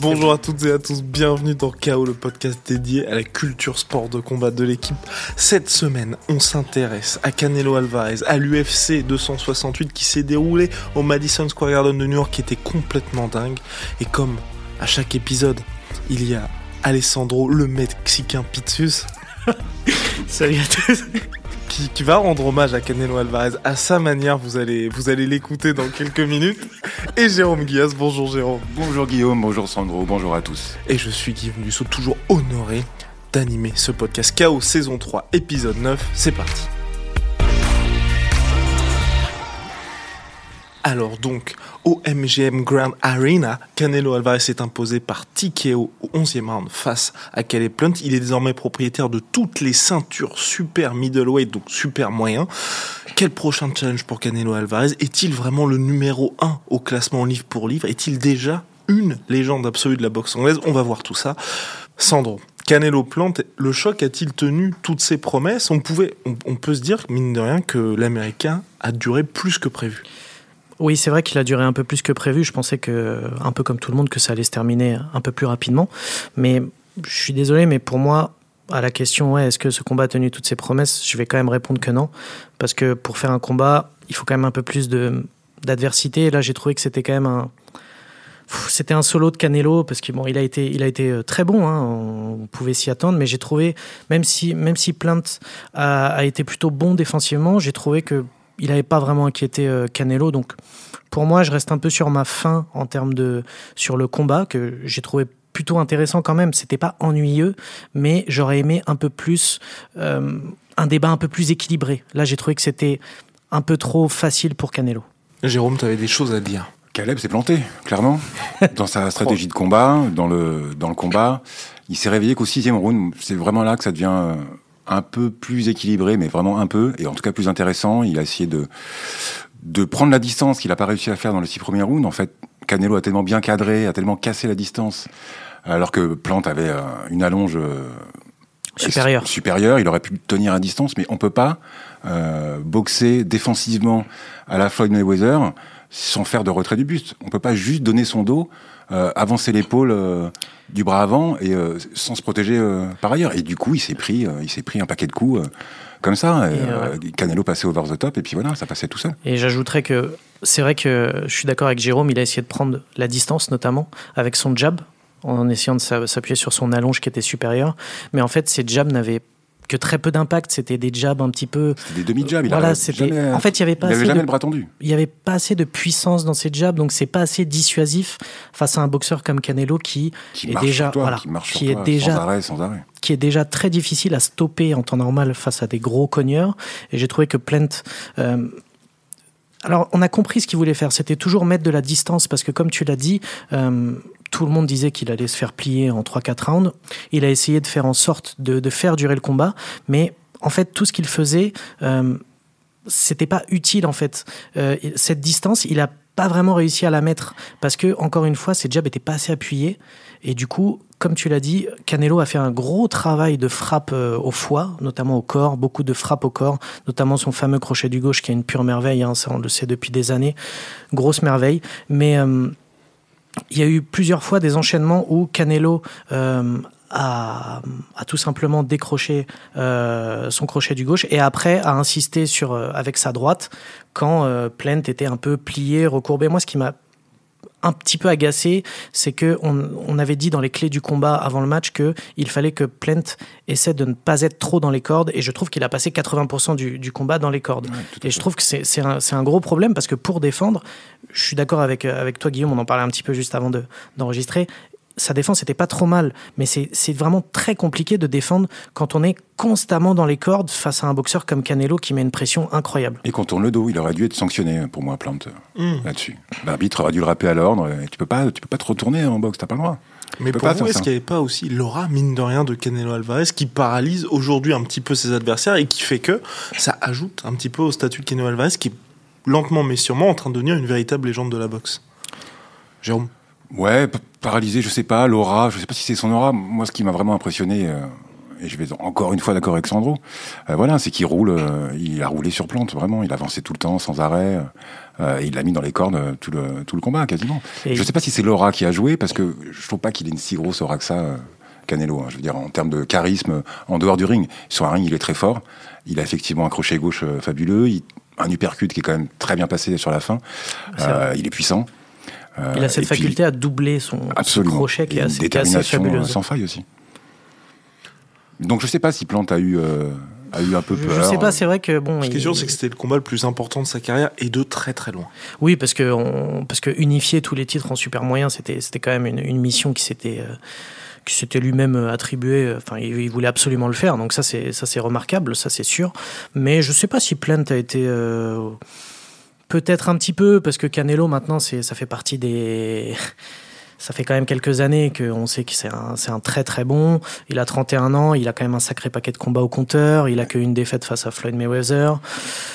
Bonjour à toutes et à tous, bienvenue dans KO, le podcast dédié à la culture sport de combat de l'équipe. Cette semaine, on s'intéresse à Canelo Alvarez, à l'UFC 268 qui s'est déroulé au Madison Square Garden de New York, qui était complètement dingue. Et comme à chaque épisode, il y a Alessandro, le Mexicain Pitsus. Salut à tous qui, va rendre hommage à Canelo Alvarez à sa manière. Vous allez, vous allez l'écouter dans quelques minutes. Et Jérôme Guillas. Bonjour Jérôme. Bonjour Guillaume, bonjour Sandro, bonjour à tous. Et je suis Guillaume Dussault, toujours honoré d'animer ce podcast KO saison 3, épisode 9. C'est parti. Alors donc, au MGM Grand Arena, Canelo Alvarez s'est imposé par TKO au 11e round face à Calais Plant. Il est désormais propriétaire de toutes les ceintures super middleweight, donc super moyen. Quel prochain challenge pour Canelo Alvarez? Est-il vraiment le numéro 1 au classement livre pour livre? Est-il déjà une légende absolue de la boxe anglaise? On va voir tout ça. Sandro, Canelo Plante, le choc a-t-il tenu toutes ses promesses? On pouvait, on peut se dire, mine de rien, que l'Américain a duré plus que prévu. Oui, c'est vrai qu'il a duré un peu plus que prévu. Je pensais que, un peu comme tout le monde, que ça allait se terminer un peu plus rapidement. Mais je suis désolé, mais pour moi, à la question, ouais, est-ce que ce combat a tenu toutes ses promesses Je vais quand même répondre que non. Parce que pour faire un combat, il faut quand même un peu plus de, d'adversité. Et là, j'ai trouvé que c'était quand même un. C'était un solo de Canelo parce qu'il a été, a été euh, très bon. Hein, on pouvait s'y attendre, mais j'ai trouvé, même si, même si Plainte a été plutôt bon défensivement, j'ai trouvé que il n'avait pas vraiment inquiété euh, Canelo. Donc, pour moi, je reste un peu sur ma fin en termes de sur le combat que j'ai trouvé plutôt intéressant quand même. C'était pas ennuyeux, mais j'aurais aimé un peu plus euh, un débat un peu plus équilibré. Là, j'ai trouvé que c'était un peu trop facile pour Canelo. Jérôme, tu avais des choses à dire. Caleb s'est planté, clairement, dans sa stratégie de combat, dans le, dans le combat. Il s'est réveillé qu'au sixième round. C'est vraiment là que ça devient euh, un peu plus équilibré, mais vraiment un peu, et en tout cas plus intéressant. Il a essayé de, de prendre la distance qu'il n'a pas réussi à faire dans les six premiers rounds. En fait, Canelo a tellement bien cadré, a tellement cassé la distance, alors que Plante avait euh, une allonge euh, supérieure. supérieure. Il aurait pu tenir à distance, mais on peut pas euh, boxer défensivement à la Floyd Mayweather sans faire de retrait du buste. On peut pas juste donner son dos, avancer l'épaule du bras avant et euh, sans se protéger euh, par ailleurs. Et du coup, il s'est pris, euh, il s'est pris un paquet de coups comme ça. Canelo passait over the top et puis voilà, ça passait tout seul. Et j'ajouterais que c'est vrai que je suis d'accord avec Jérôme, il a essayé de prendre la distance notamment avec son jab en essayant de s'appuyer sur son allonge qui était supérieur. Mais en fait, ses jabs n'avaient que très peu d'impact. C'était des jabs un petit peu. C'était des demi-jabs. Voilà, c'était. En fait, il y avait pas. Il assez jamais de... le bras tendu. Il y avait pas assez de puissance dans ces jabs, donc c'est pas assez dissuasif face à un boxeur comme Canelo qui, qui est déjà, toi, voilà, qui, marche qui est toi, déjà, sans arrêt, sans arrêt. qui est déjà très difficile à stopper en temps normal face à des gros cogneurs. Et j'ai trouvé que Plant. Euh, alors, on a compris ce qu'il voulait faire. C'était toujours mettre de la distance parce que, comme tu l'as dit, euh, tout le monde disait qu'il allait se faire plier en 3-4 rounds. Il a essayé de faire en sorte de, faire durer le combat, mais en fait, tout ce qu'il faisait, euh, c'était pas utile en fait. Euh, cette distance, il a pas vraiment réussi à la mettre parce que encore une fois, ses jabs étaient pas assez appuyés et du coup, comme tu l'as dit, Canelo a fait un gros travail de frappe euh, au foie, notamment au corps, beaucoup de frappes au corps, notamment son fameux crochet du gauche qui est une pure merveille, hein, ça on le sait depuis des années, grosse merveille. Mais euh, il y a eu plusieurs fois des enchaînements où Canelo euh, a, tout simplement décroché euh, son crochet du gauche et après a insisté sur euh, avec sa droite quand Plant était un peu plié, recourbé. Moi, ce qui m'a un petit peu agacé, c'est que on, on, avait dit dans les clés du combat avant le match que il fallait que Plant essaie de ne pas être trop dans les cordes et je trouve qu'il a passé 80% du, du, combat dans les cordes. Ouais, et je trouve que c'est un, un, gros problème parce que pour défendre, je suis d'accord avec, avec toi Guillaume, on en parlait un petit peu juste avant d'enregistrer, de, sa défense n'était pas trop mal, mais c'est vraiment très compliqué de défendre quand on est constamment dans les cordes face à un boxeur comme Canelo qui met une pression incroyable. Et quand on le dos, il aurait dû être sanctionné pour moi, Plante, mmh. là-dessus. L'arbitre aurait dû le rappeler à l'ordre. Tu peux pas, tu peux pas te retourner en boxe, t'as pas le droit. Mais pour vous, est-ce qu'il n'y avait pas aussi l'aura, mine de rien, de Canelo Alvarez qui paralyse aujourd'hui un petit peu ses adversaires et qui fait que ça ajoute un petit peu au statut de Canelo Alvarez qui est lentement mais sûrement en train de devenir une véritable légende de la boxe? Jérôme? Ouais, paralysé, je sais pas, l'aura, je sais pas si c'est son aura. Moi, ce qui m'a vraiment impressionné, euh, et je vais encore une fois d'accord avec Sandro, euh, voilà, c'est qu'il roule, euh, il a roulé sur plante, vraiment, il avançait tout le temps, sans arrêt, et il l'a mis dans les cordes tout le, tout le combat, quasiment. Et- Je sais pas si c'est l'aura qui a joué, parce que je trouve pas qu'il ait une si grosse aura que ça, Canelo. hein. Je veux dire, en termes de charisme, en dehors du ring. Sur un ring, il est très fort. Il a effectivement un crochet gauche fabuleux, il- un uppercut qui est quand même très bien passé sur la fin. Euh, il est puissant. Euh, Il a cette puis- faculté à doubler son, son crochet qui Et est assez, qui est assez détermination fabuleuse. sans faille aussi. Donc je sais pas si Plante a eu, euh, a eu un peu peur. je sais pas, c'est vrai que bon. Ce qui est sûr, c'est que c'était le combat le plus important de sa carrière et de très très loin. Oui, parce que, on- parce que unifier tous les titres en super moyen, c'était c'était quand même une, une mission qui s'était euh, qui s'était lui-même euh, attribué. Enfin, il, il voulait absolument le faire. Donc ça, c'est ça, c'est remarquable, ça, c'est sûr. Mais je sais pas si Plant a été euh, peut-être un petit peu parce que Canelo maintenant, c'est ça fait partie des ça fait quand même quelques années qu'on sait que c'est un, c'est un très très bon. Il a 31 ans, il a quand même un sacré paquet de combats au compteur. Il a qu'une défaite face à Floyd Mayweather.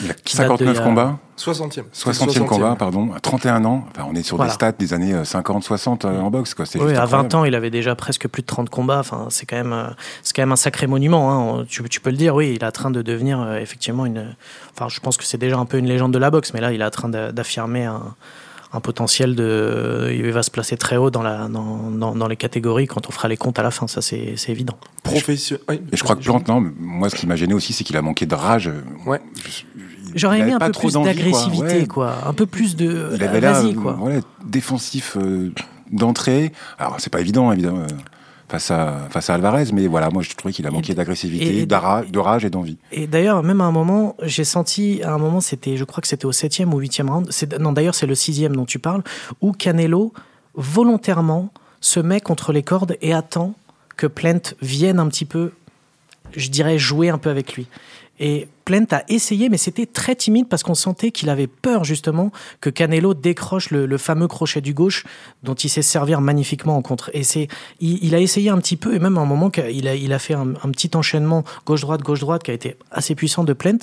Il a qui date de 59 il y a- combats, 60e. 60e combat, pardon, à 31 ans. Enfin, on est sur Voilà. des stats des années 50-60 en boxe. Quoi. C'est Oui, juste à 20 incroyable. ans, il avait déjà presque plus de 30 combats. Enfin, c'est quand même, euh, c'est quand même un sacré monument. hein. Tu, tu peux le dire. Oui, il est en train de devenir euh, effectivement une. Enfin, je pense que c'est déjà un peu une légende de la boxe, mais là, il est en train d'a- d'affirmer un, un potentiel de. Il va se placer très haut dans la, dans, dans, dans les catégories quand on fera les comptes à la fin. Ça, c'est c'est évident. Profession. oui, Et je crois que Plante, non, moi, ce qui m'a gêné aussi, c'est qu'il a manqué de rage. Ouais. Je- J'aurais aimé un peu trop plus d'agressivité, quoi. Ouais. quoi. Un peu plus de. Il avait l'air Vas-y, quoi. voilà, défensif euh, d'entrée. Alors, c'est pas évident, évidemment, euh, face à, face à Alvarez, mais voilà, moi, je trouvais qu'il a manqué d'agressivité, de rage et d'envie. Et d'ailleurs, même à un moment, j'ai senti, à un moment, c'était, je crois que c'était au septième ou huitième round, c'est, non d'ailleurs c'est le sixième dont tu parles, où Canelo, volontairement, se met contre les cordes et attend que Plant vienne un petit peu, je dirais, jouer un peu avec lui. Et Plant a essayé, mais c'était très timide parce qu'on sentait qu'il avait peur justement que Canelo décroche le, fameux crochet du gauche dont il sait servir magnifiquement en contre. Et c'est, il, il a essayé un petit peu et même à un moment qu'il a, il a fait un, petit enchaînement gauche-droite, gauche-droite qui a été assez puissant de Plant.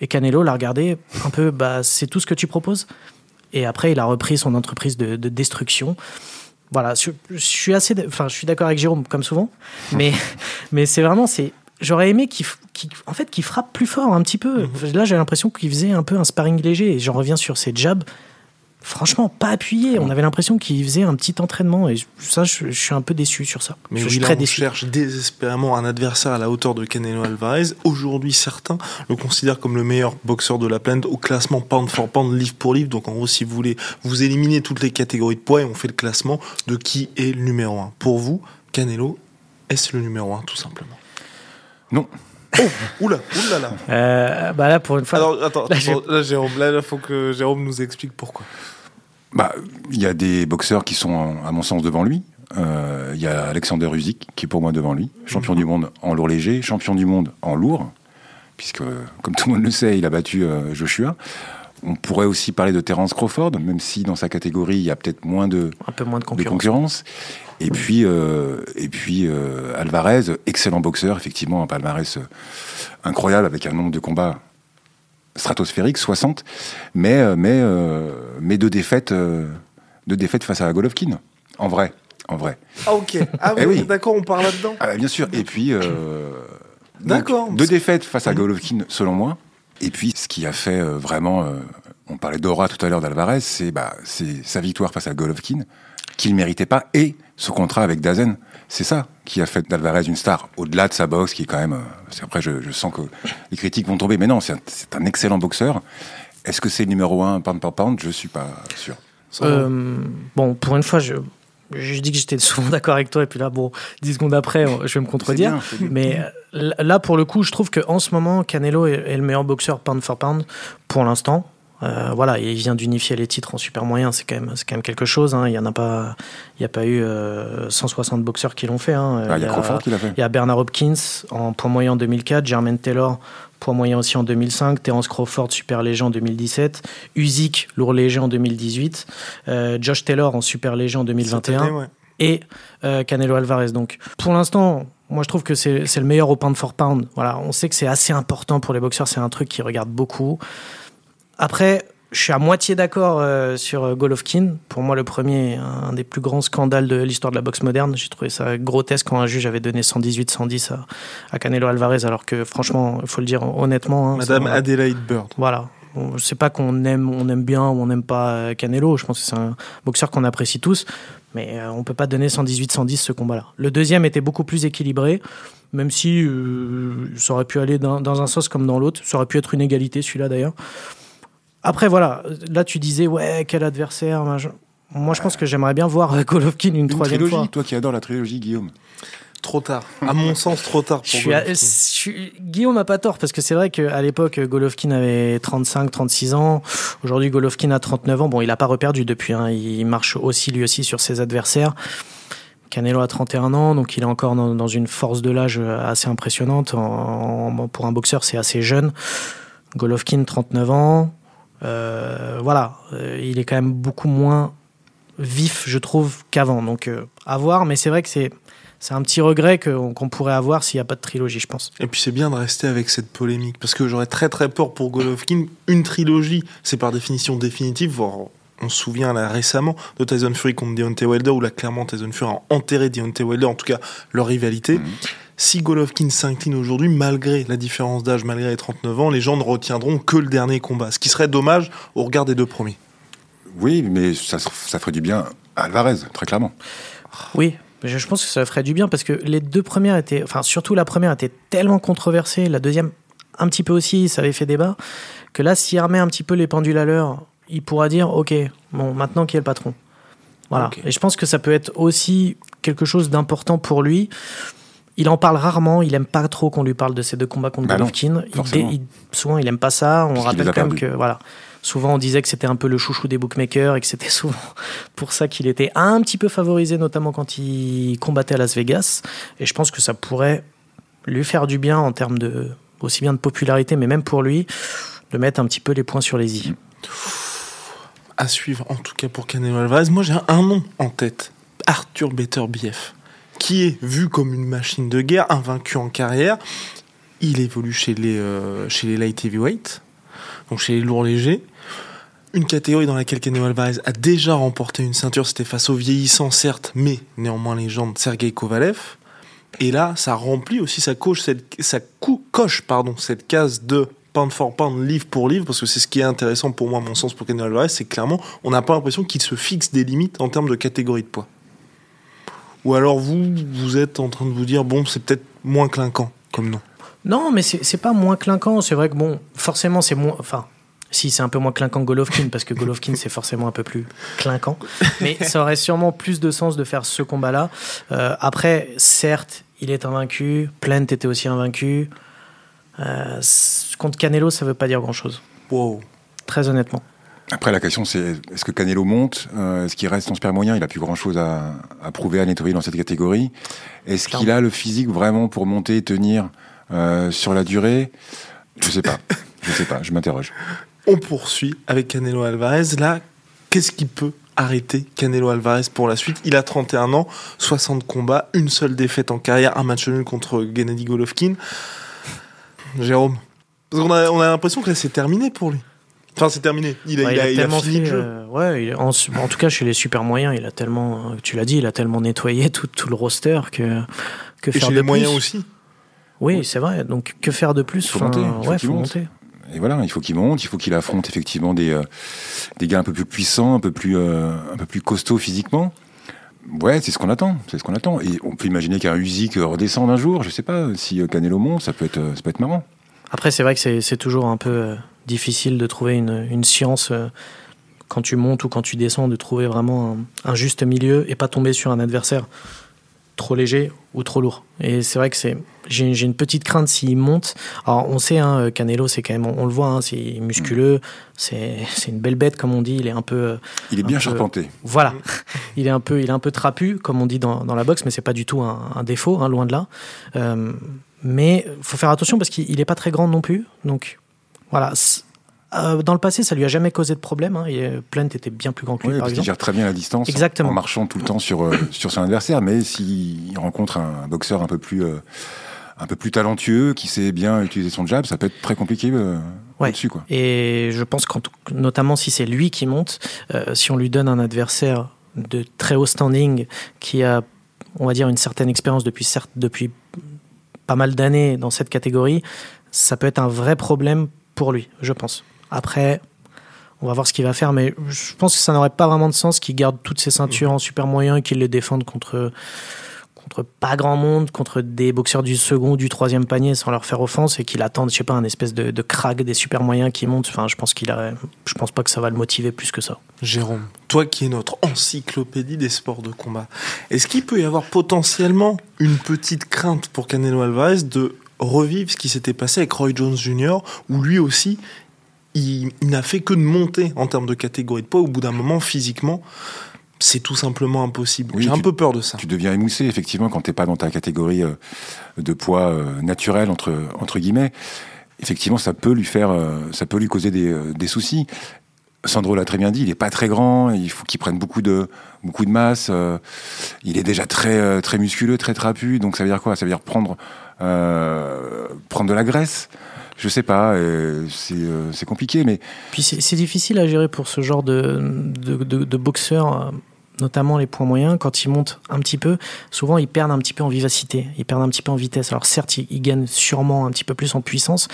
Et Canelo l'a regardé un peu, bah, c'est tout ce que tu proposes? Et après, il a repris son entreprise de, de destruction. Voilà, je, je suis assez, enfin, je suis d'accord avec Jérôme comme souvent, mais, mais c'est vraiment, c'est, j'aurais aimé qu'il, en fait, qu'il frappe plus fort un petit peu. Là, j'ai l'impression qu'il faisait un peu un sparring léger. Et j'en reviens sur ses jabs. Franchement, pas appuyé. On avait l'impression qu'il faisait un petit entraînement. Et ça, je, je suis un peu déçu sur ça. Mais je oui, suis là, très on déçu. cherche désespérément un adversaire à la hauteur de Canelo Alvarez. Aujourd'hui, certains le considèrent comme le meilleur boxeur de la planète au classement pound for pound, livre pour livre. Donc, en gros, si vous voulez, vous éliminez toutes les catégories de poids et on fait le classement de qui est le numéro 1. Pour vous, Canelo, est-ce le numéro 1, tout simplement? Non. Oh, oula, oulala. Euh, bah là, pour une fois. Alors, attends, Là, attends, là, Jérôme, là, il faut que Jérôme nous explique pourquoi. Bah, il y a des boxeurs qui sont, à mon sens, devant lui. Euh, Il y a Alexander Usyk qui est pour moi devant lui, champion du monde en lourd léger, champion du monde en lourd, puisque, comme tout le monde le sait, il a battu euh, Joshua. On pourrait aussi parler de Terence Crawford, même si dans sa catégorie, il y a peut-être moins de, un peu moins de de concurrence. Et puis, euh, et puis euh, Alvarez, excellent boxeur, effectivement, un palmarès euh, incroyable avec un nombre de combats stratosphérique, 60, mais, mais, euh, mais deux défaites, euh, deux défaites face à Golovkin, en vrai, en vrai. Ah, ok. Ah, Eh oui. d'accord, on parle là-dedans. Ah, bien sûr. Et puis, euh, D'accord. Deux défaites face à Golovkin, selon moi. Et puis, ce qui a fait euh, vraiment, euh, on parlait d'aura tout à l'heure d'Alvarez, c'est bah, sa victoire face à Golovkin, qu'il ne méritait pas, et ce contrat avec Dazen. C'est ça qui a fait d'Alvarez une star, au-delà de sa boxe, qui est quand même. euh, qu'après, je, je sens que les critiques vont tomber, mais non, c'est un, excellent boxeur. Est-ce que c'est le numéro un pound par pound Je suis pas sûr. Euh, bon, pour une fois, je, je dis que j'étais souvent d'accord avec toi, et puis là, bon, 10 secondes après, je vais me contredire. bien. Mais euh, là, pour le coup, je trouve qu'en ce moment, Canelo est, est le meilleur boxeur pound for pound pour l'instant. Euh, voilà, il vient d'unifier les titres en super moyen, c'est quand même, quand même quelque chose. hein. Il y en a pas, il y a pas eu euh, 160 boxeurs qui l'ont fait. hein. Ah, il y a Crawford qui l'a fait. il y a Bernard Hopkins en poids moyen en 2004, Jermaine Taylor poids moyen aussi en 2005, Terence Crawford super léger en 2017, Usyk lourd léger en 2018, euh, Josh Taylor en super léger en 2021 Cette année, ouais. et euh, Canelo Alvarez. Donc pour l'instant, moi je trouve que c'est c'est le meilleur au pound for pound. Voilà, on sait que c'est assez important pour les boxeurs, c'est un truc qu'ils regardent beaucoup. Après, je suis à moitié d'accord euh, sur Golovkin. Pour moi, le premier, un des plus grands scandales de l'histoire de la boxe moderne. J'ai trouvé ça grotesque quand un juge avait donné 118-110 à, à, Canelo Alvarez, alors que franchement, il faut le dire honnêtement. Hein, Madame Adelaide Bird. Voilà. Je sais pas qu'on aime, on aime bien ou on n'aime pas Canelo. Je pense que c'est un boxeur qu'on apprécie tous. Mais on peut pas donner 118-110 ce combat-là. Le deuxième était beaucoup plus équilibré même si euh, ça aurait pu aller dans, dans, un sens comme dans l'autre. Ça aurait pu être une égalité, celui-là d'ailleurs. Après, voilà, là tu disais, ouais, quel adversaire. Moi, je pense que j'aimerais bien voir Golovkin une, une troisième trilogie, fois. Toi qui adores la trilogie, Guillaume. Trop tard. À mon sens, trop tard. Pour je suis Guillaume n'a pas tort, parce que c'est vrai qu'à l'époque, Golovkin avait 35, 36 ans. Aujourd'hui, Golovkin a 39 ans. Bon, il n'a pas reperdu depuis. Hein. Il marche aussi, lui aussi, sur ses adversaires. Canelo a 31 ans, donc il est encore dans, une force de l'âge assez impressionnante. pour un boxeur, c'est assez jeune. Golovkin, 39 ans. Euh, voilà, euh, il est quand même beaucoup moins vif, je trouve, qu'avant. Donc, euh, à voir, mais c'est vrai que c'est. C'est un petit regret qu'on pourrait avoir s'il n'y a pas de trilogie, je pense. Et puis c'est bien de rester avec cette polémique, parce que j'aurais très très peur pour Golovkin. Une trilogie, c'est par définition définitive, voire on se souvient là récemment de Tyson Fury contre Deontay Wilder, où là clairement Tyson Fury a enterré Deontay Wilder, en tout cas leur rivalité. Mhm. Si Golovkin s'incline aujourd'hui, malgré la différence d'âge, malgré les 39 ans, les gens ne retiendront que le dernier combat, ce qui serait dommage au regard des deux premiers. Oui, mais ça, ça ferait du bien à Alvarez, très clairement. Oui, je pense que ça ferait du bien parce que les deux premières étaient, enfin surtout la première était tellement controversée, la deuxième un petit peu aussi, ça avait fait débat, que là s'il remet un petit peu les pendules à l'heure il pourra dire ok, bon, maintenant qui est le patron? Voilà. Et je pense que ça peut être aussi quelque chose d'important pour lui. Il en parle rarement, il aime pas trop qu'on lui parle de ces deux combats contre bah Golovkin. souvent, il aime pas ça. On rappelle quand même que voilà, souvent on disait que c'était un peu le chouchou des bookmakers et que c'était souvent pour ça qu'il était un petit peu favorisé, notamment quand il combattait à Las Vegas. Et je pense que ça pourrait lui faire du bien en termes de aussi bien de popularité, mais même pour lui, de mettre un petit peu les points sur les i à suivre, en tout cas pour Canelo Alvarez. Moi, j'ai un nom en tête Arthur Beterbiev, qui est vu comme une machine de guerre, invaincu en carrière. Il évolue chez les, euh, chez les light heavyweight, donc chez les lourds légers. Une catégorie dans laquelle Canelo Alvarez a déjà remporté une ceinture, c'était face au vieillissant, certes, mais néanmoins légende Sergei Kovalev. Et là, ça remplit aussi sa coche, cette, coche pardon, cette case de pound for pound, livre pour livre, parce que c'est ce qui est intéressant pour moi, à mon sens, pour Canelo Alvarez, c'est clairement, on n'a pas l'impression qu'il se fixe des limites en termes de catégorie de poids. Ou alors vous, vous êtes en train de vous dire, bon, c'est peut-être moins clinquant comme nom. Non, mais c'est pas moins clinquant. C'est vrai que, bon, forcément, c'est moins. Enfin, si, c'est un peu moins clinquant que Golovkin, parce que Golovkin, c'est forcément un peu plus clinquant. Mais ça aurait sûrement plus de sens de faire ce combat-là. Euh, après, certes, il est invaincu. Plant était aussi invaincu. Euh, contre Canelo, ça veut pas dire grand-chose. Wow. Très honnêtement. Après, la question, c'est est-ce que Canelo monte? Euh, Est-ce qu'il reste en super moyen? Il a plus grand-chose à, prouver, à nettoyer dans cette catégorie. Est-ce qu'il a le physique vraiment pour monter et tenir euh, sur la durée? Je sais pas. je sais pas. Je m'interroge. On poursuit avec Canelo Alvarez. Là, qu'est-ce qui peut arrêter Canelo Alvarez pour la suite? Il a 31 ans, 60 combats, une seule défaite en carrière, un match nul contre Gennady Golovkin. Jérôme Parce qu'on a, on a l'impression que là, c'est terminé pour lui. Enfin, c'est terminé. Il a, il a, fini le jeu. Euh, ouais, en, tout cas, chez les super moyens, il a tellement, euh, tu l'as dit, il a tellement nettoyé tout, tout le roster que, que Et faire chez les moyens aussi. Oui, c'est vrai. Donc, que faire de plus? Faut monter, ouais, faut, monter. Et voilà, il faut qu'il monte, il faut qu'il affronte effectivement des, euh, des gars un peu plus puissants, un peu plus, un peu plus costauds physiquement. Ouais, c'est ce qu'on attend, c'est ce qu'on attend. Et on peut imaginer qu'un Usyk redescende un jour, je sais pas, si Canelo monte, ça peut être, ça peut être marrant. Après, c'est vrai que c'est toujours un peu euh, difficile de trouver une, une science euh, quand tu montes ou quand tu descends, de trouver vraiment un juste milieu et pas tomber sur un adversaire trop léger ou trop lourd. Et c'est vrai que c'est j'ai une petite crainte s'il monte. Alors on sait, hein, Canelo, c'est quand même, on, le voit, hein, c'est musculeux, c'est une belle bête comme on dit. Il est un peu. Il est bien charpenté. Voilà, il est un peu, il est un peu trapu comme on dit dans, dans la boxe, mais c'est pas du tout un, défaut, hein, loin de là. Euh, mais faut faire attention parce qu'il n'est pas très grand non plus. Donc voilà, euh, dans le passé, ça lui a jamais causé de problème. Hein, et Plant était bien plus grand que lui, par exemple. Il gère très bien la distance Exactement. en marchant tout le temps sur, euh, sur son adversaire. Mais s'il rencontre un boxeur un peu plus, euh, un peu plus talentueux, qui sait bien utiliser son jab, ça peut être très compliqué euh, dessus quoi. Et je pense que notamment si c'est lui qui monte, euh, si on lui donne un adversaire de très haut standing qui a, on va dire, une certaine expérience depuis, depuis pas mal d'années dans cette catégorie, ça peut être un vrai problème pour lui, je pense. Après, on va voir ce qu'il va faire, mais je pense que ça n'aurait pas vraiment de sens qu'il garde toutes ses ceintures en super moyen et qu'il les défende contre, contre pas grand monde, contre des boxeurs du second, du troisième panier sans leur faire offense et qu'il attende, je sais pas, un espèce de, de crack des super moyens qui montent. Enfin, je pense qu'il a, je pense pas que ça va le motiver plus que ça. Jérôme, toi qui es notre encyclopédie des sports de combat, est-ce qu'il peut y avoir potentiellement une petite crainte pour Canelo Alvarez de revivre ce qui s'était passé avec Roy Jones Jr., où lui aussi, il, n'a fait que de monter en termes de catégorie de poids. Au bout d'un moment, physiquement, c'est tout simplement impossible. J'ai un peu peur de ça. Tu deviens émoussé, effectivement, quand tu n'es pas dans ta catégorie euh, de poids euh, naturel, entre, entre guillemets. Effectivement, ça peut lui faire, euh, ça peut lui causer des, des soucis. Sandro l'a très bien dit, il n'est pas très grand, il faut qu'il prenne beaucoup de, beaucoup de masse. il est déjà très, très musculeux, très trapu. Donc ça veut dire quoi? Ça veut dire prendre, prendre de la graisse je sais pas, euh, euh, c'est compliqué, mais. Puis c'est difficile à gérer pour ce genre de, de, boxeurs, euh, notamment les points moyens. Quand ils montent un petit peu, souvent ils perdent un petit peu en vivacité, ils perdent un petit peu en vitesse. Alors certes, ils, gagnent sûrement un petit peu plus en puissance,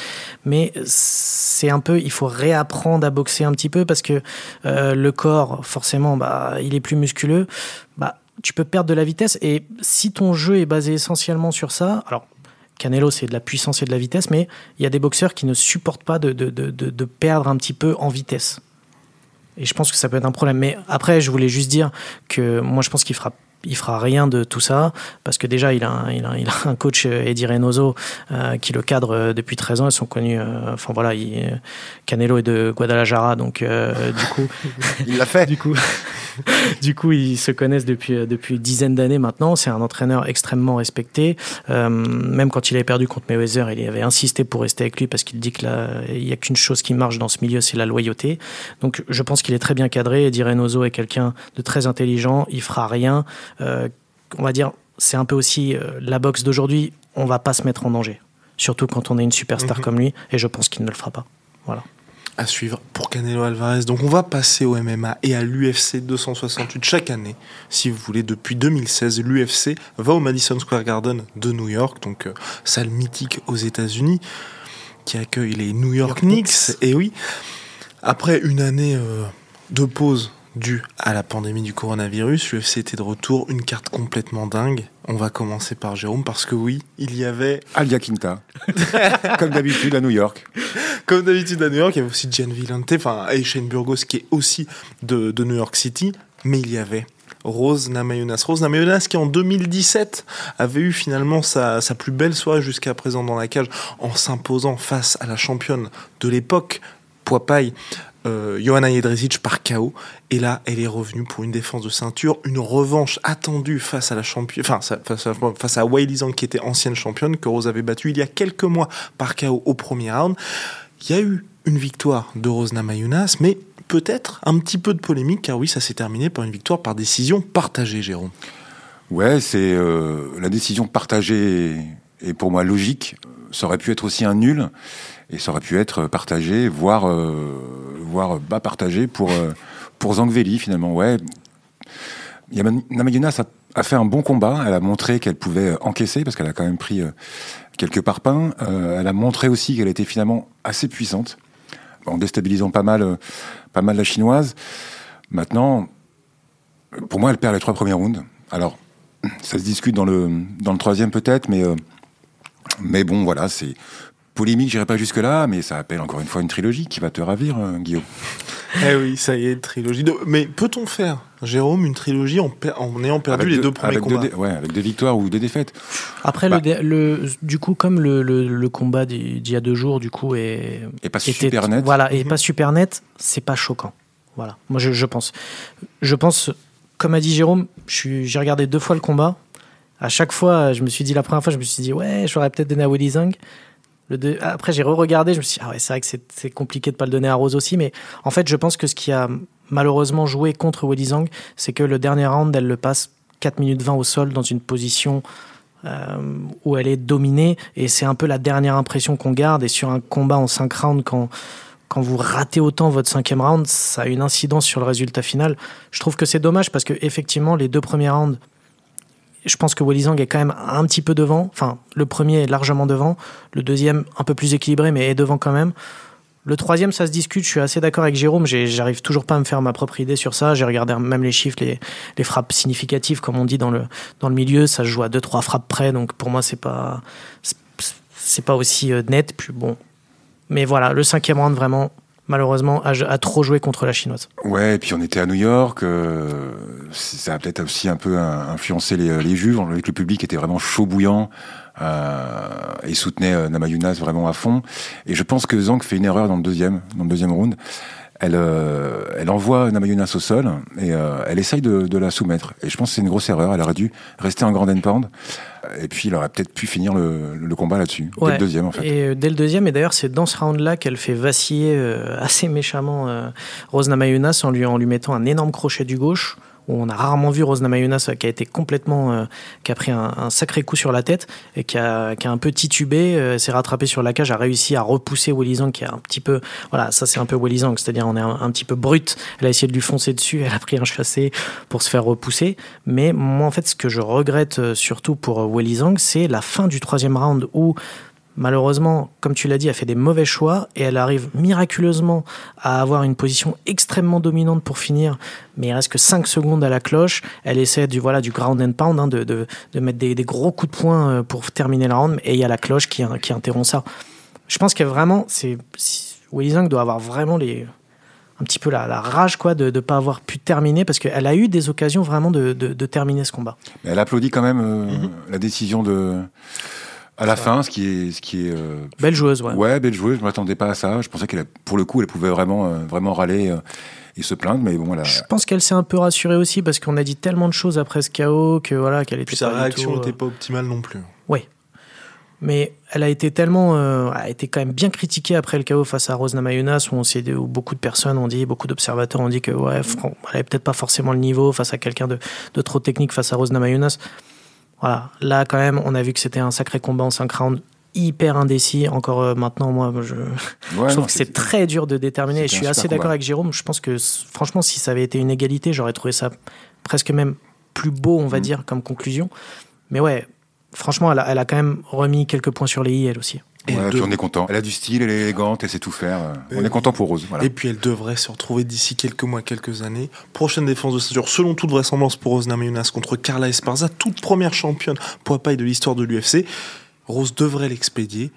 mais c'est un peu, il faut réapprendre à boxer un petit peu parce que le corps, forcément, bah, il est plus musculeux. Bah, tu peux perdre de la vitesse et si ton jeu est basé essentiellement sur ça, alors Canelo, c'est de la puissance et de la vitesse, mais il y a des boxeurs qui ne supportent pas de, de, perdre un petit peu en vitesse. Et je pense que ça peut être un problème. Mais après, je voulais juste dire que moi, je pense qu'il fera il fera rien de tout ça parce que déjà il a un, il a, il a un coach euh, Eddie Reynoso euh, qui le cadre euh, depuis 13 ans ils sont connus enfin voilà il, Canelo est de Guadalajara donc du coup il l'a fait du coup du coup, ils se connaissent depuis, euh, depuis une dizaine d'années maintenant. C'est un entraîneur extrêmement respecté. Euh, même quand il avait perdu contre Mayweather, il avait insisté pour rester avec lui parce qu'il dit qu'il n'y a qu'une chose qui marche dans ce milieu, c'est la loyauté. Donc, je pense qu'il est très bien cadré. Eddie Reynoso est quelqu'un de très intelligent. Il fera rien. Euh, on va dire, c'est un peu aussi la boxe d'aujourd'hui. On va pas se mettre en danger. Surtout quand on est une superstar mhm. comme lui. Et je pense qu'il ne le fera pas. Voilà à suivre pour Canelo Alvarez. Donc on va passer au MMA et à l'UFC 268 chaque année. Si vous voulez, depuis 2016, l'UFC va au Madison Square Garden de New York, donc euh, salle mythique aux États-Unis, qui accueille les New York, Knicks. Et oui, après une année euh, de pause due à la pandémie du coronavirus, l'UFC était de retour, une carte complètement dingue. On va commencer par Jérôme parce que oui, il y avait Alia Quinta, comme d'habitude à New York. Comme d'habitude à New York, il y avait aussi Jen Villante, enfin et Shane Burgos qui est aussi de, New York City, mais il y avait Rose Namajunas. Rose Namajunas qui en 2017 avait eu finalement sa, sa plus belle soirée jusqu'à présent dans la cage en s'imposant face à la championne de l'époque, Poipaille, euh, Johanna Jedrzejczyk par KO. Et là, elle est revenue pour une défense de ceinture, une revanche attendue face à la championne, enfin, face à, face qui était ancienne championne, que Rose avait battue il y a quelques mois par KO au premier round. Il y a eu une victoire de Rose Namajunas, mais peut-être un petit peu de polémique, car oui, ça s'est terminé par une victoire par décision partagée, Jérôme. Ouais, c'est euh, la décision partagée est pour moi logique. Ça aurait pu être aussi un nul et ça aurait pu être partagé, voire, euh, voire bas partagé pour, euh, pour Zangveli finalement. Ouais. Namajunas a, fait un bon combat, elle a montré qu'elle pouvait encaisser parce qu'elle a quand même pris euh, quelques parpaings. elle a montré aussi qu'elle était finalement assez puissante en déstabilisant pas mal, pas mal la chinoise. Maintenant, pour moi, elle perd les trois premiers rounds. Alors, ça se discute dans le, dans le troisième peut-être, mais, mais bon, voilà, c'est polémique, j'irai pas jusque-là, mais ça appelle encore une fois une trilogie qui va te ravir, euh, Guillaume. eh oui, ça y est, une trilogie. Mais peut-on faire, Jérôme, une trilogie en, en ayant perdu les deux, premiers combats Ouais, avec des victoires ou des défaites. Après, le, bah. du coup, comme le, combat d'il y a deux jours, du coup, est, et pas super net. Voilà, et mhm. pas super net, c'est pas choquant. Voilà, moi je, je pense. Je pense, comme a dit Jérôme, j'ai regardé deux fois le combat. À chaque fois, je me suis dit, la première fois, je me suis dit, ouais, j'aurais peut-être donné à Willy Après, j'ai re-regardé, je me suis dit, ah ouais, c'est vrai que c'est compliqué de pas le donner à Rose aussi, mais en fait, je pense que ce qui a malheureusement joué contre Weili Zhang, c'est que le dernier round, elle le passe 4 minutes 20 au sol dans une position où elle est dominée et c'est un peu la dernière impression qu'on garde et sur un combat en 5 rounds quand quand vous ratez autant votre cinquième round, ça a une incidence sur le résultat final. Je trouve que c'est dommage parce que effectivement, les deux premiers rounds, je pense que Wally est quand même un petit peu devant. Enfin, le premier est largement devant, le deuxième un peu plus équilibré, mais est devant quand même. Le troisième, ça se discute. Je suis assez d'accord avec Jérôme. J'arrive toujours pas à me faire ma propre idée sur ça. J'ai regardé même les chiffres, les, frappes significatives, comme on dit dans le, dans le milieu. Ça se joue à deux, trois frappes près. Donc pour moi, c'est pas, pas aussi euh, net. Puis bon, mais voilà, le cinquième round, vraiment, malheureusement, a, trop joué contre la chinoise. Ouais, et puis on était à New York. Euh, ça a peut-être aussi un peu influencé les, les juges. que le public était vraiment chaud bouillant. Euh, et soutenait euh, Namayunas vraiment à fond. Et je pense que Zhang fait une erreur dans le deuxième, dans le deuxième round. Elle, euh, elle envoie Namayunas au sol et euh, elle essaye de, de, la soumettre. Et je pense que c'est une grosse erreur. Elle aurait dû rester en grand endpoint. Et puis, il aurait peut-être pu finir le, le combat là-dessus. dès le deuxième, en fait. Et euh, dès le deuxième, et d'ailleurs, c'est dans ce round-là qu'elle fait vaciller euh, assez méchamment Rose Namayunas en lui, en lui mettant un énorme crochet du gauche on a rarement vu Rosna Mayunas qui a été complètement, euh, qui a pris un, sacré coup sur la tête et qui a, qui a un peu titubé, euh, s'est rattrapé sur la cage, a réussi à repousser Zhang qui est un petit peu, voilà, ça c'est un peu Zhang c'est-à-dire on est un, petit peu brut. Elle a essayé de lui foncer dessus, elle a pris un chassé pour se faire repousser. Mais moi en fait, ce que je regrette euh, surtout pour Zhang c'est la fin du troisième round où malheureusement, comme tu l'as dit, elle fait des mauvais choix et elle arrive miraculeusement à avoir une position extrêmement dominante pour finir, mais il reste que 5 secondes à la cloche. Elle essaie du, voilà, du ground and pound, hein, de, de, de, mettre des, des, gros coups de poing euh, pour terminer la round, et il y a la cloche qui, qui interrompt ça. Je pense que vraiment, c'est, Willy Zhang doit avoir vraiment les, un petit peu la, la rage quoi de ne pas avoir pu terminer parce qu'elle a eu des occasions vraiment de, de, de terminer ce combat. Mais elle applaudit quand même euh, mm-hmm. la décision de à la fin, ce qui est, ce qui est euh, belle joueuse, ouais. Ouais, belle joueuse. Je m'attendais pas à ça. Je pensais qu'elle, pour le coup, elle pouvait vraiment, euh, vraiment râler euh, et se plaindre, mais bon, voilà. Je pense qu'elle s'est un peu rassurée aussi parce qu'on a dit tellement de choses après ce chaos que voilà, qu'elle était. Puis sa réaction n'était pas optimale non plus. Oui. Mais elle a été tellement, a été quand même bien critiquée après le chaos face à Rose Namajunas, où, on où beaucoup de personnes ont dit, beaucoup d'observateurs ont dit que ouais, elle avait peut-être pas forcément le niveau face à quelqu'un de, de, trop technique face à Rose Namajunas. Voilà, là quand même, on a vu que c'était un sacré combat en 5 rounds hyper indécis. Encore euh, maintenant, moi, je, je trouve que c'est très dur de déterminer. Et je suis assez d'accord avec Jérôme. Je pense que, franchement, si ça avait été une égalité, j'aurais trouvé ça presque même plus beau, on va mm. dire, comme conclusion. Mais ouais, franchement, elle a, elle a, quand même remis quelques points sur les i, elle aussi. Et puis on est content. Elle a du style, elle est élégante, elle sait tout faire. on est content pour Rose. Voilà. Et puis elle devrait se retrouver d'ici quelques mois, quelques années. Prochaine défense de ceinture, selon toute vraisemblance pour Rose Namajunas contre Carla Esparza, toute première championne poids paille de l'histoire de l'UFC. Rose devrait l'expédier.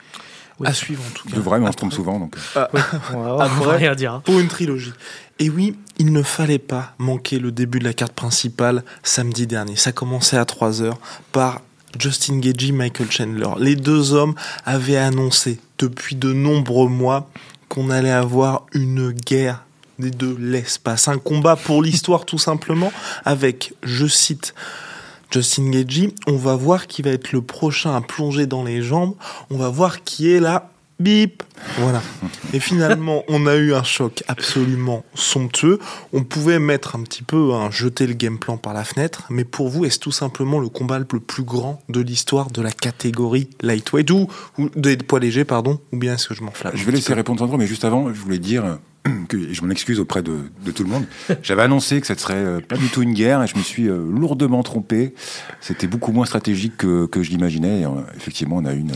À suivre en tout cas. Devrait, mais on se trompe souvent. Donc. Ah, rien dire. Pour une trilogie. Et oui, il ne fallait pas manquer le début de la carte principale samedi dernier. Ça commençait à 3h par Justin Gagey, Michael Chandler. Les deux hommes avaient annoncé depuis de nombreux mois qu'on allait avoir une guerre des deux l'espace, un combat pour l'histoire tout simplement, avec, je cite, Justin Gagey, on va voir qui va être le prochain à plonger dans les jambes, on va voir qui est là bip Voilà. Et finalement, on a eu un choc absolument somptueux. On pouvait mettre un petit peu, hein, jeter le game plan par la fenêtre, mais pour vous, est-ce tout simplement le combat le plus grand de l'histoire de la catégorie lightweight ou, ou des poids légers, pardon Ou bien est-ce que je m'enflamme Je vais laisser répondre Sandro, mais juste avant, je voulais dire que je m'en excuse auprès de, tout le monde. J'avais annoncé que ça ne serait euh, pas du tout une guerre et je me suis euh, lourdement trompé. C'était beaucoup moins stratégique que, que je l'imaginais. Euh, effectivement, on a une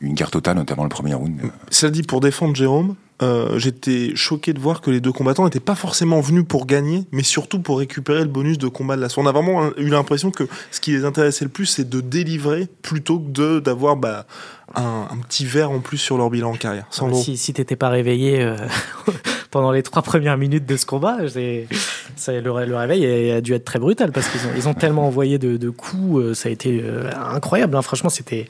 une guerre totale, notamment le premier round. Ça dit, pour défendre Jérôme, euh, j'étais choqué de voir que les deux combattants n'étaient pas forcément venus pour gagner, mais surtout pour récupérer le bonus de combat de la soirée. On a vraiment eu l'impression que ce qui les intéressait le plus, c'est de délivrer plutôt que d'avoir bah, un, un, petit verre en plus sur leur bilan en carrière. Sans si si t'étais pas réveillé euh, pendant les trois premières minutes de ce combat, le, réveil a dû être très brutal parce qu'ils ont, tellement envoyé de, coups, euh, ça a été euh, incroyable. Hein. Franchement, c'était,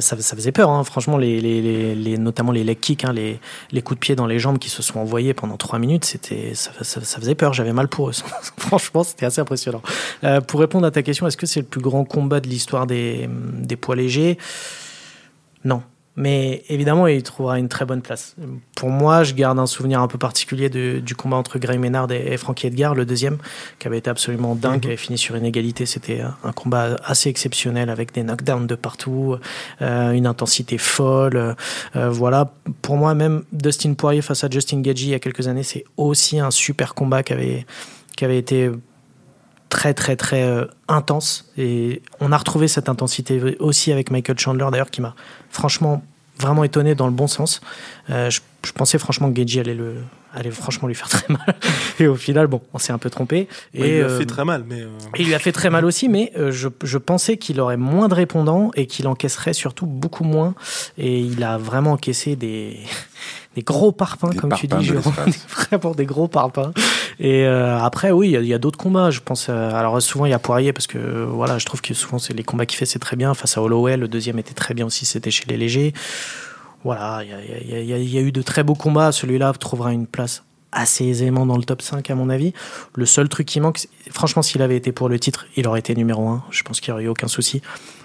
ça, faisait peur. Hein. Franchement, notamment les leg kicks, hein, les, coups de pied dans les jambes qui se sont envoyés pendant trois minutes, ça, faisait peur. J'avais mal pour eux. Franchement, c'était assez impressionnant. pour répondre à ta question, est-ce que c'est le plus grand combat de l'histoire des poids légers? Non. Mais évidemment, il trouvera une très bonne place. Pour moi, je garde un souvenir un peu particulier de, du combat entre Gray Ménard et, et, Frankie Edgar, le deuxième, qui avait été absolument dingue, mm -hmm. qui avait fini sur une égalité. C'était un combat assez exceptionnel avec des knockdowns de partout, euh, une intensité folle. Euh, voilà. Pour moi, même Dustin Poirier face à Justin Gagey il y a quelques années, c'est aussi un super combat qui avait, qui avait été très très très euh, intense. Et on a retrouvé cette intensité aussi avec Michael Chandler d'ailleurs qui m'a franchement vraiment étonné dans le bon sens. Euh, je, je, pensais franchement que Geji allait le allait franchement lui faire très mal. Et au final bon on s'est un peu trompé. Et il lui a euh, fait très mal mais il lui a fait très mal aussi mais je, je, pensais qu'il aurait moins de répondants et qu'il encaisserait surtout beaucoup moins. Et il a vraiment encaissé des des gros parpaings, des comme parpaings tu dis, vraiment des gros parpaings. Et euh, après, oui, il y, a d'autres combats. Je pense. Euh, alors souvent, il y a Poirier parce que euh, voilà, je trouve que souvent c'est les combats qu'il fait, c'est très bien. Face à Holloway, le deuxième était très bien aussi. C'était chez les légers. Voilà, il y, y, y, a eu de très beaux combats. Celui-là trouvera une place assez aisément dans le top 5 à mon avis. Le seul truc qui manque, franchement, s'il avait été pour le titre, il aurait été numéro 1. Je pense qu'il n'y aurait eu aucun souci.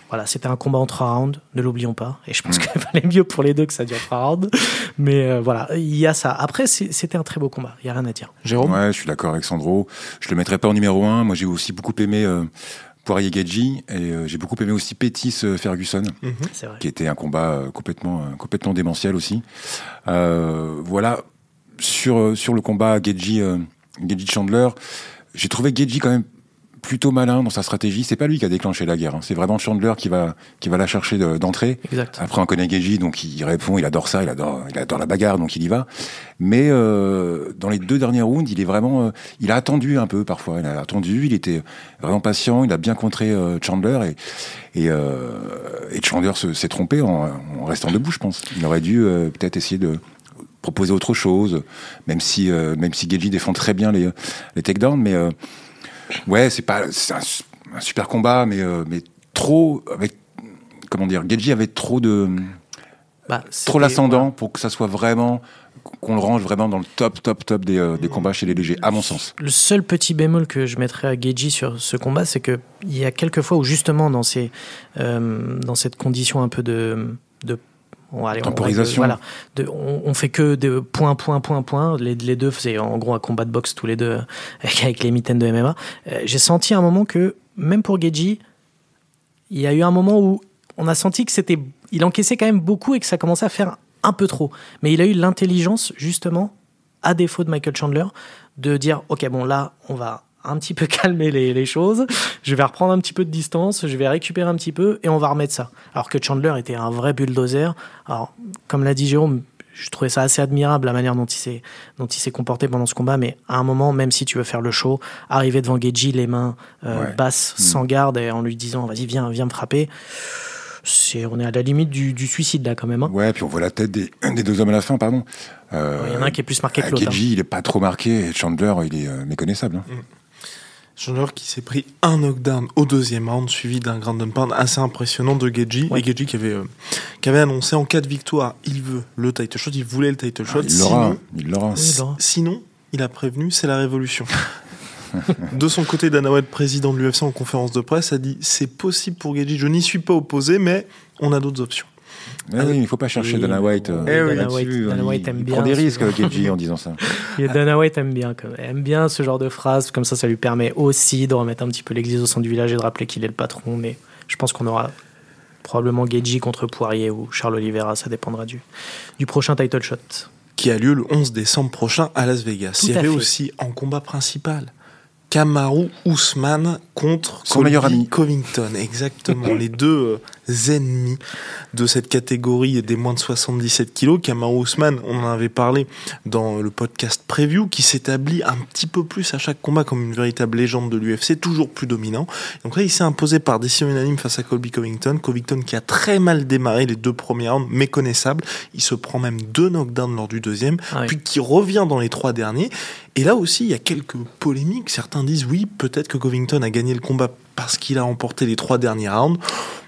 Voilà, c'était un combat en trois rounds, ne l'oublions pas. Et je pense mmh. qu'il valait mieux pour les deux que ça dure trois rounds. Mais euh, voilà, il y a ça. Après, c'était un très beau combat, il n'y a rien à dire. Jérôme? Ouais, je suis d'accord avec Sandro. Je le mettrais pas en numéro 1. Moi, j'ai aussi beaucoup aimé euh, Poirier Gadji et euh, j'ai beaucoup aimé aussi Pétis Ferguson, mmh. qui était un combat complètement, complètement démentiel aussi. voilà, sur, sur le combat Gadji, Chandler, j'ai trouvé Gadji quand même plutôt malin dans sa stratégie. C'est pas lui qui a déclenché la guerre. Hein. C'est vraiment Chandler qui va qui va la chercher d'entrée. Après on connaît Geji, donc il répond, il adore ça, il adore il adore la bagarre, donc il y va. Mais euh, dans les deux derniers rounds, il est vraiment, euh, il a attendu un peu parfois. Il a attendu, il était vraiment patient, il a bien contré euh, Chandler et et, et Chandler s'est trompé en, en, restant debout, je pense. Il aurait dû peut-être essayer de proposer autre chose, même si même si Geji défend très bien les les takedowns, mais Ouais, c'est pas c'est un, un, super combat, mais euh, mais trop avec comment dire, Geji avait trop de bah, trop l'ascendant pour que ça soit vraiment qu'on le range vraiment dans le top top top des, euh, des combats chez les légers, à mon sens. Le seul petit bémol que je mettrais à Geji sur ce combat, c'est que il y a quelques fois où justement dans ces euh, dans cette condition un peu de de on, allez, Temporisation. On, voilà, de, on, on, fait que de point, point, point, point. Les, les deux faisaient en gros un combat de boxe tous les deux avec, avec les mitaines de MMA. Euh, J'ai senti un moment que, même pour Geji, il y a eu un moment où on a senti que c'était. Il encaissait quand même beaucoup et que ça commençait à faire un peu trop. Mais il a eu l'intelligence, justement, à défaut de Michael Chandler, de dire Ok, bon, là, on va un petit peu calmer les, les, choses, je vais reprendre un petit peu de distance, je vais récupérer un petit peu et on va remettre ça. Alors que Chandler était un vrai bulldozer. Alors, comme l'a dit Jérôme, je trouvais ça assez admirable la manière dont il s'est dont il s'est comporté pendant ce combat mais à un moment même si tu veux faire le show arriver devant Geji les mains euh, ouais. basses mmh. sans garde et en lui disant vas-y viens viens me frapper c'est on est à la limite du, du suicide là quand même hein. ouais puis on voit la tête des, des deux hommes à la fin pardon euh, il y en a un qui est plus marqué que l'autre Geji hein. il est pas trop marqué et Chandler il est euh, méconnaissable hein. mmh. Chandler qui s'est pris un knockdown au deuxième round, suivi d'un grand pound assez impressionnant de Geji. Ouais. Et Geji qui avait, euh, qui avait annoncé en cas de victoire, il veut le title shot, il voulait le title shot. Ah, il l'aura. Il l'aura. Sinon, il a prévenu, c'est la révolution. de son côté, Dana White, président de l'UFC en conférence de presse, a dit c'est possible pour Geji, je n'y suis pas opposé, mais on a d'autres options. Mais oui, il ne faut pas chercher. Dana White. Euh, eh oui. Dana White, Dana White il, aime il bien. prend des risques avec Geji en disant ça. Et Dana White aime bien, quand même. aime bien ce genre de phrase. Comme ça, ça lui permet aussi de remettre un petit peu l'église au centre du village et de rappeler qu'il est le patron. Mais je pense qu'on aura probablement Geji contre Poirier ou Charles Oliveira. Ça dépendra du, du prochain title shot. Qui a lieu le 11 décembre prochain à Las Vegas. Tout il y avait fait. aussi en combat principal Kamaru Ousmane contre son meilleur ami Covington. Exactement, les deux euh, ennemis de cette catégorie des moins de 77 kilos. Kamaru Ousmane, on en avait parlé dans le podcast preview, qui s'établit un petit peu plus à chaque combat comme une véritable légende de l'UFC, toujours plus dominant. Donc là, il s'est imposé par décision unanime face à Colby Covington. Covington qui a très mal démarré les deux premiers rounds, méconnaissable. Il se prend même deux knockdowns lors du deuxième, ah oui. puis qui revient dans les trois derniers. Et là aussi, il y a quelques polémiques. Certains disent oui, peut-être que Covington a gagné le combat parce qu'il a remporté les trois derniers rounds.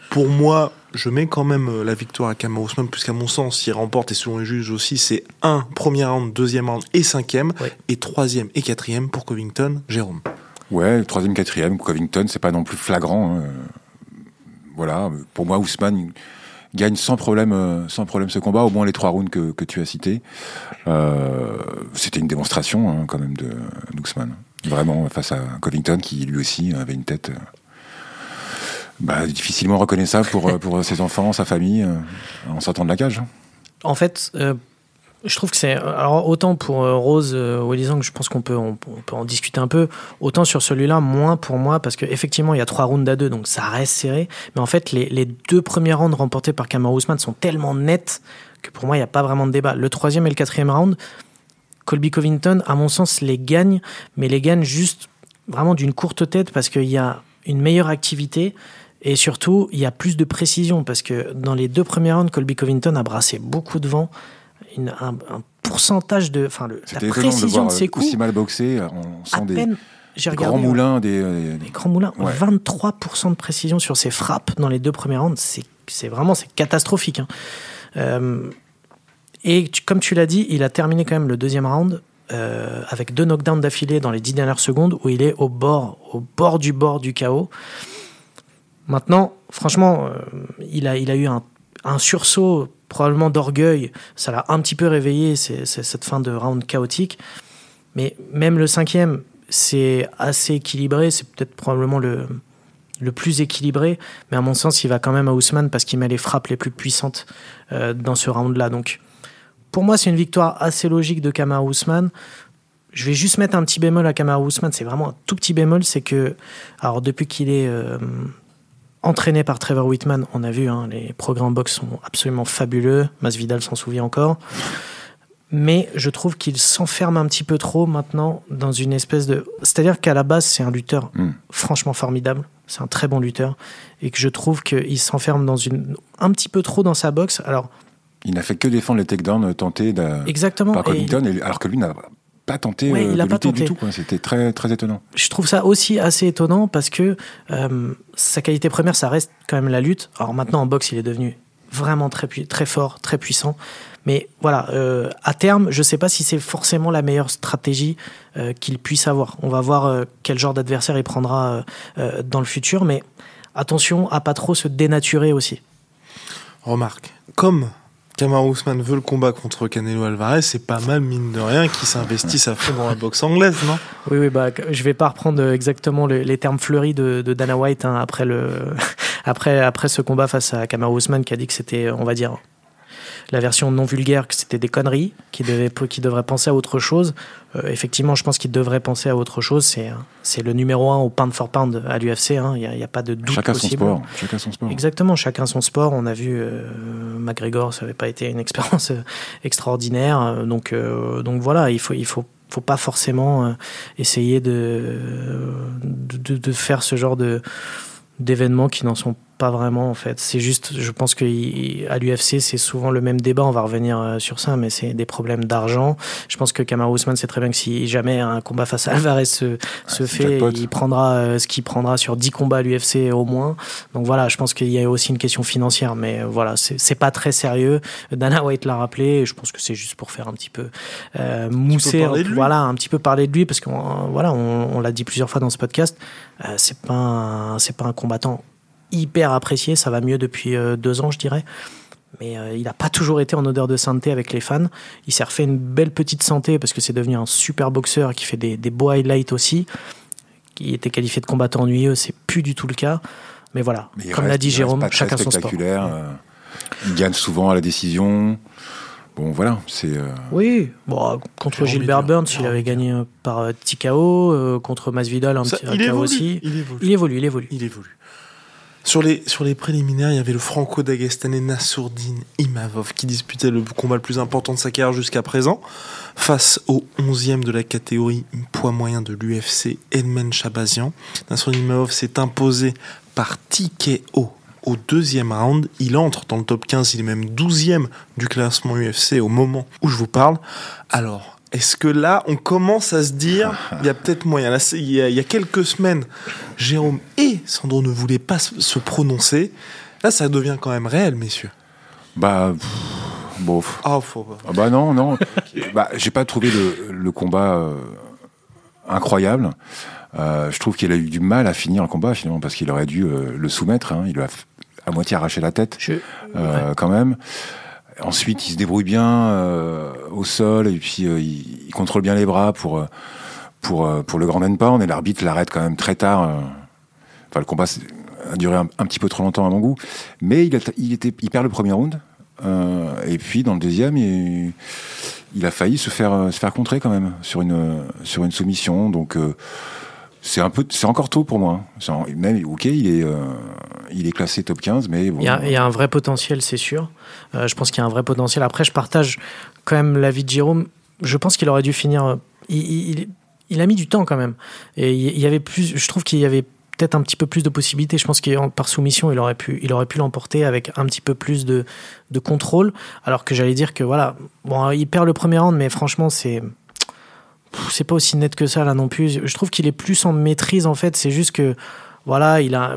Pour moi, je mets quand même euh, la victoire à Kamaru Usman, puisqu'à mon sens, s'il remporte, et selon les juges aussi, c'est un premier round, deuxième round et cinquième, ouais. et troisième et quatrième pour Covington, Jérôme. Ouais, troisième, quatrième, Covington, c'est pas non plus flagrant. Hein. Voilà, pour moi, Ousmane, gagne sans problème, euh, sans problème ce combat, au moins les trois rounds que, tu as cités. Euh, C'était une démonstration hein, quand même de d'Ousmane. Vraiment face à Covington qui lui aussi avait une tête euh, bah, difficilement reconnaissable pour, pour ses enfants, sa famille, en sortant de la cage. En fait, je trouve que c'est. Alors, autant pour euh, Rose euh, Wellizang, je pense qu'on peut, on, peut en discuter un peu. Autant sur celui-là, moins pour moi, parce qu'effectivement, il y a trois rounds à deux, donc ça reste serré. Mais en fait, les, les deux premiers rounds remportés par Kamaru Usman sont tellement nets que pour moi, il n'y a pas vraiment de débat. Le troisième et le quatrième round, Colby Covington, à mon sens, les gagne, mais les gagne juste vraiment d'une courte tête parce qu'il y a une meilleure activité. Et surtout, il y a plus de précision parce que dans les deux premiers rounds, Colby Covington a brassé beaucoup de vent, une- un, un pourcentage de, enfin, la étonnant de précision voir de ses euh, coups. aussi mal boxé. On à sent des, peine, j'ai des regardé grands ouais, moulins, des, euh, les grands moulins, Ouais. 23% de précision sur ses frappes dans les deux premiers rounds, c'est c'est vraiment c'est catastrophique. hein. Euh, et tu- comme tu l'as dit, il a terminé quand même le deuxième round euh, avec deux knockdowns d'affilée dans les dix dernières secondes où il est au bord, au bord du bord du chaos. Maintenant, franchement, euh, il, a, il a eu un, un sursaut probablement d'orgueil. Ça l'a un petit peu réveillé, c'est cette fin de round chaotique. Mais même le cinquième, c'est assez équilibré. C'est peut-être probablement le, le plus équilibré. Mais à mon sens, il va quand même à Ousmane parce qu'il met les frappes les plus puissantes euh, dans ce round-là. Donc, pour moi, c'est une victoire assez logique de Kamaru Ousmane. Je vais juste mettre un petit bémol à Kamaru Ousmane. C'est vraiment un tout petit bémol. C'est que, alors, depuis qu'il est euh, entraîné par Trevor Whitman, on a vu, hein, les programmes box sont absolument fabuleux. Masvidal s'en souvient encore. Mais je trouve qu'il s'enferme un petit peu trop maintenant dans une espèce de. C'est-à-dire qu'à la base, c'est un lutteur Mm. franchement formidable. C'est un très bon lutteur. Et que je trouve qu'il s'enferme dans une. un petit peu trop dans sa boxe. Alors, Il n'a fait que défendre les takedowns tentés exactement. par Covington, et- alors que lui n'a pas tenté Ouais, euh, il a de pas lutter tenté. du tout. C'était très, très étonnant. je trouve ça aussi assez étonnant parce que euh, sa qualité première, ça reste quand même la lutte. Alors maintenant, en boxe, il est devenu vraiment très, très fort, très puissant. Mais voilà, euh, à terme, je ne sais pas si c'est forcément la meilleure stratégie euh, qu'il puisse avoir. On va voir euh, quel genre d'adversaire il prendra euh, euh, dans le futur, mais attention à pas trop se dénaturer aussi. Remarque, comme Kamaru Usman veut le combat contre Canelo Alvarez, c'est pas mal, mine de rien, qu'ils s'investissent à fond dans la boxe anglaise, non? Oui, oui, bah, je vais pas reprendre exactement le- les termes fleuris de, Dana White hein, après, ce combat face à Kamaru Usman qui a dit que c'était, on va dire, la version non vulgaire, que c'était des conneries, qu'il devait, devrait penser à autre chose. Euh, effectivement, je pense qu'il devrait penser à autre chose. C'est, c'est le numéro un au pound for pound à l'UFC. hein. Il n'y a, pas de doute Chacun son possible. sport. Chacun son sport. Exactement, chacun son sport. On a vu euh, McGregor, ça n'avait pas été une expérience euh, extraordinaire. Euh, Donc, euh, donc voilà, il faut, il faut, faut pas forcément euh, essayer de, de, de faire ce genre de d'événements qui n'en sont pas vraiment en fait. C'est juste, je pense qu'à l'UFC, c'est souvent le même débat. On va revenir euh, sur ça, mais c'est des problèmes d'argent. Je pense que Kamaru Usman sait très bien que si jamais un combat face à Alvarez se, se c'est fait, il prendra euh, ce qu'il prendra sur 10 combats à l'UFC au moins. Donc voilà, je pense qu'il y a aussi une question financière, mais euh, voilà, c'est pas très sérieux. Dana White l'a rappelé, et je pense que c'est juste pour faire un petit peu euh, mousser, lui? voilà, un petit peu parler de lui, parce qu'on voilà, on, on l'a dit plusieurs fois dans ce podcast, euh, c'est pas un- c'est pas un combattant hyper apprécié, ça va mieux depuis euh, deux ans, je dirais. Mais euh, il n'a pas toujours été en odeur de sainteté avec les fans. Il s'est refait une belle petite santé parce que c'est devenu un super boxeur qui fait des, des beaux highlights aussi. Qui était qualifié de combattant ennuyeux, c'est plus du tout le cas. Mais voilà, Mais comme l'a dit Jérôme, chacun son sport. spectaculaire. euh, il gagne souvent à la décision. Bon, voilà, c'est. euh, Oui, bon, contre Jérôme Gilbert. Burns, il avait gagné par TKO, euh, contre Masvidal, un Ça, petit il KO évolue, aussi. il évolue. Il évolue, il évolue. Il évolue. Sur les, préliminaires, il y avait le franco-dagestanais Nassourdine Imavov qui disputait le combat le plus important de sa carrière jusqu'à présent face au 11e de la catégorie poids moyen de l'UFC, Edmen Chabazian. Nassourdine Imavov s'est imposé par TKO au deuxième round. Il entre dans le top 15, il est même 12e du classement UFC au moment où je vous parle. Alors, est-ce que là, on commence à se dire, il y a peut-être moyen. Là, il y, a, il y a quelques semaines, Jérôme et Sandro ne voulaient pas se prononcer. Là, ça devient quand même réel, messieurs. Bah. pff, Ah, faut... ah bah non, non. bah, j'ai pas trouvé le, le combat euh, incroyable. Euh, je trouve qu'il a eu du mal à finir le combat finalement parce qu'il aurait dû euh, le soumettre. hein. Il lui a à moitié arraché la tête, Je- euh, quand même. Ensuite, il se débrouille bien euh, au sol et puis euh, il, contrôle bien les bras pour euh, pour pour le grand pound et l'arbitre l'arrête quand même très tard. Enfin, le combat a duré un, petit peu trop longtemps à mon goût, mais il, il était il perd le premier round et puis dans le deuxième il, il a failli se faire se faire contrer quand même sur une sur une soumission donc. C'est un peu, c'est encore tôt pour moi. En- même, ok, il est, euh, il est classé top 15, mais bon. Il y, a, un vrai potentiel, c'est sûr. Euh, je pense qu'il y a un vrai potentiel. Après, je partage quand même l'avis de Jérôme. Je pense qu'il aurait dû finir. euh, Il, il- a mis du temps quand même. Et il y avait plus. Je trouve qu'il y avait peut-être un petit peu plus de possibilités. Je pense que par soumission, il aurait pu, il aurait pu l'emporter avec un petit peu plus de, de contrôle. Alors que j'allais dire que voilà, bon, il perd le premier round, mais franchement, c'est c'est pas aussi net que ça là non plus. Je trouve qu'il est plus en maîtrise en fait. C'est juste que voilà, il a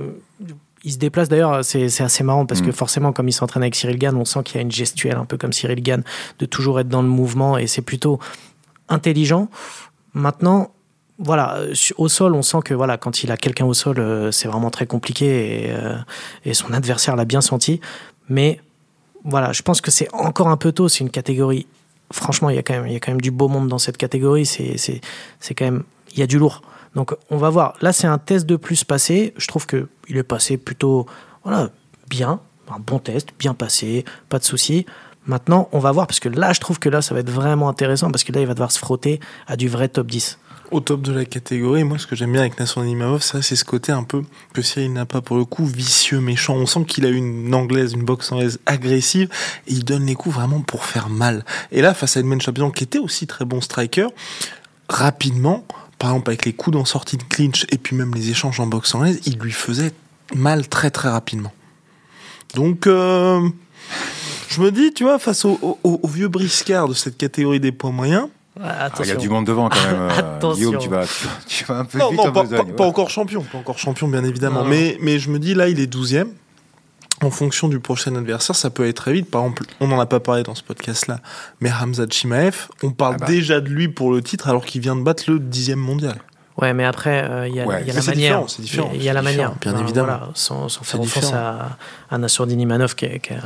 il se déplace d'ailleurs, c'est c'est assez marrant parce Mm. que forcément, comme il s'entraîne avec Cyril Gann, on sent qu'il y a une gestuelle un peu comme Cyril Gann, de toujours être dans le mouvement et c'est plutôt intelligent. Maintenant, voilà, au sol, on sent que voilà, quand il a quelqu'un au sol, euh, c'est vraiment très compliqué et, euh, et son adversaire l'a bien senti. Mais voilà, je pense que c'est encore un peu tôt. C'est une catégorie. Franchement, il y a quand même, du beau monde dans cette catégorie. C'est quand même, il y a du lourd. Donc, on va voir. Là, c'est un test de plus passé. Je trouve que il est passé plutôt, voilà, bien, un bon test, bien passé, pas de souci. Maintenant, on va voir parce que là, je trouve que là, ça va être vraiment intéressant parce que là, il va devoir se frotter à du vrai top 10. Au top de la catégorie, moi ce que j'aime bien avec Nassour Nimavov, ça c'est ce côté un peu que Cyril n'a pas pour le coup, vicieux, méchant. On sent qu'il a une anglaise, une boxe anglaise agressive il donne les coups vraiment pour faire mal. Et là, face à Edmond Champion qui était aussi très bon striker, rapidement, par exemple avec les coups en sortie de clinch et puis même les échanges en boxe anglaise, il lui faisait mal très très rapidement. Donc, euh, je me dis, tu vois, face au- au vieux briscard de cette catégorie des poids moyens, Ah, il y a du monde devant quand même. euh. Guillaume, tu vas, tu, vas- un peu Non, vite non, en pas, besogne, pas- ouais. pas encore champion, pas encore champion, bien évidemment. Mais, mais je me dis, là, il est 12e. En fonction du prochain adversaire, ça peut aller très vite. Par exemple, on n'en a pas parlé dans ce podcast-là, mais Hamza Chimaev, on parle Ah bah. déjà de lui pour le titre alors qu'il vient de battre le 10e mondial. Ouais, mais après, euh, il y a, Ouais. y a la manière. c'est différent, Il y a- la différent, manière. bien Enfin, évidemment. voilà, sans, sans faire offense à, à Nassourdine Imanov, qui est, qui est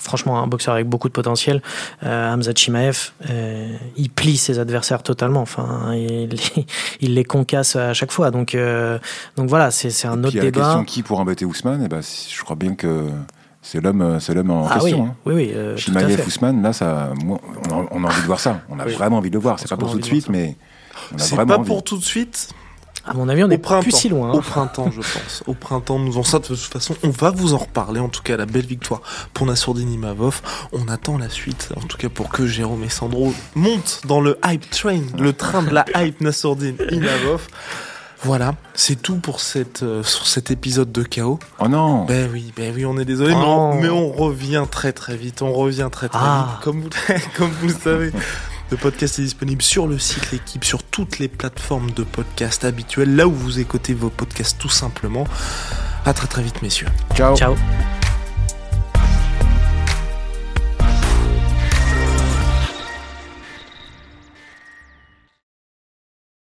franchement un boxeur avec beaucoup de potentiel. Euh, Hamza Chimaev, euh, il plie ses adversaires totalement. Enfin, il, les- il les concasse à chaque fois. Donc, euh, donc voilà, c'est c'est un Puis autre il y a la débat. question qui pour embêter Ousmane? Eh ben, Je crois bien que c'est l'homme c'est l'homme en ah oui, question. hein. oui, oui, euh, Chimaev. Ousmane, là, ça, moi, on, a, on a envie de voir ça. On a Oui. vraiment envie de le voir. C'est pas pour tout de suite, mais on a C'est vraiment pas envie. pour tout de suite. À mon avis, on Au n'est plus si loin. Au hein. printemps, je pense. Au printemps, nous en ça. De toute façon, on va vous en reparler. En tout cas, la belle victoire pour Nassourdine Imavov. On attend la suite. En tout cas, pour que Jérôme et Sandro montent dans le hype train, le train de la hype Nassourdine Imavov. Voilà, c'est tout pour cette, euh, sur cet épisode de Chaos. Oh non Ben oui, ben oui, on est désolé, mais, Oh. on, mais on revient très très vite. On revient très très Ah. vite. Comme vous, comme vous le savez, le podcast est disponible sur le site L'équipe, sur toutes les plateformes de podcast habituelles, là où vous écoutez vos podcasts tout simplement. À très très vite, messieurs. Ciao Ciao.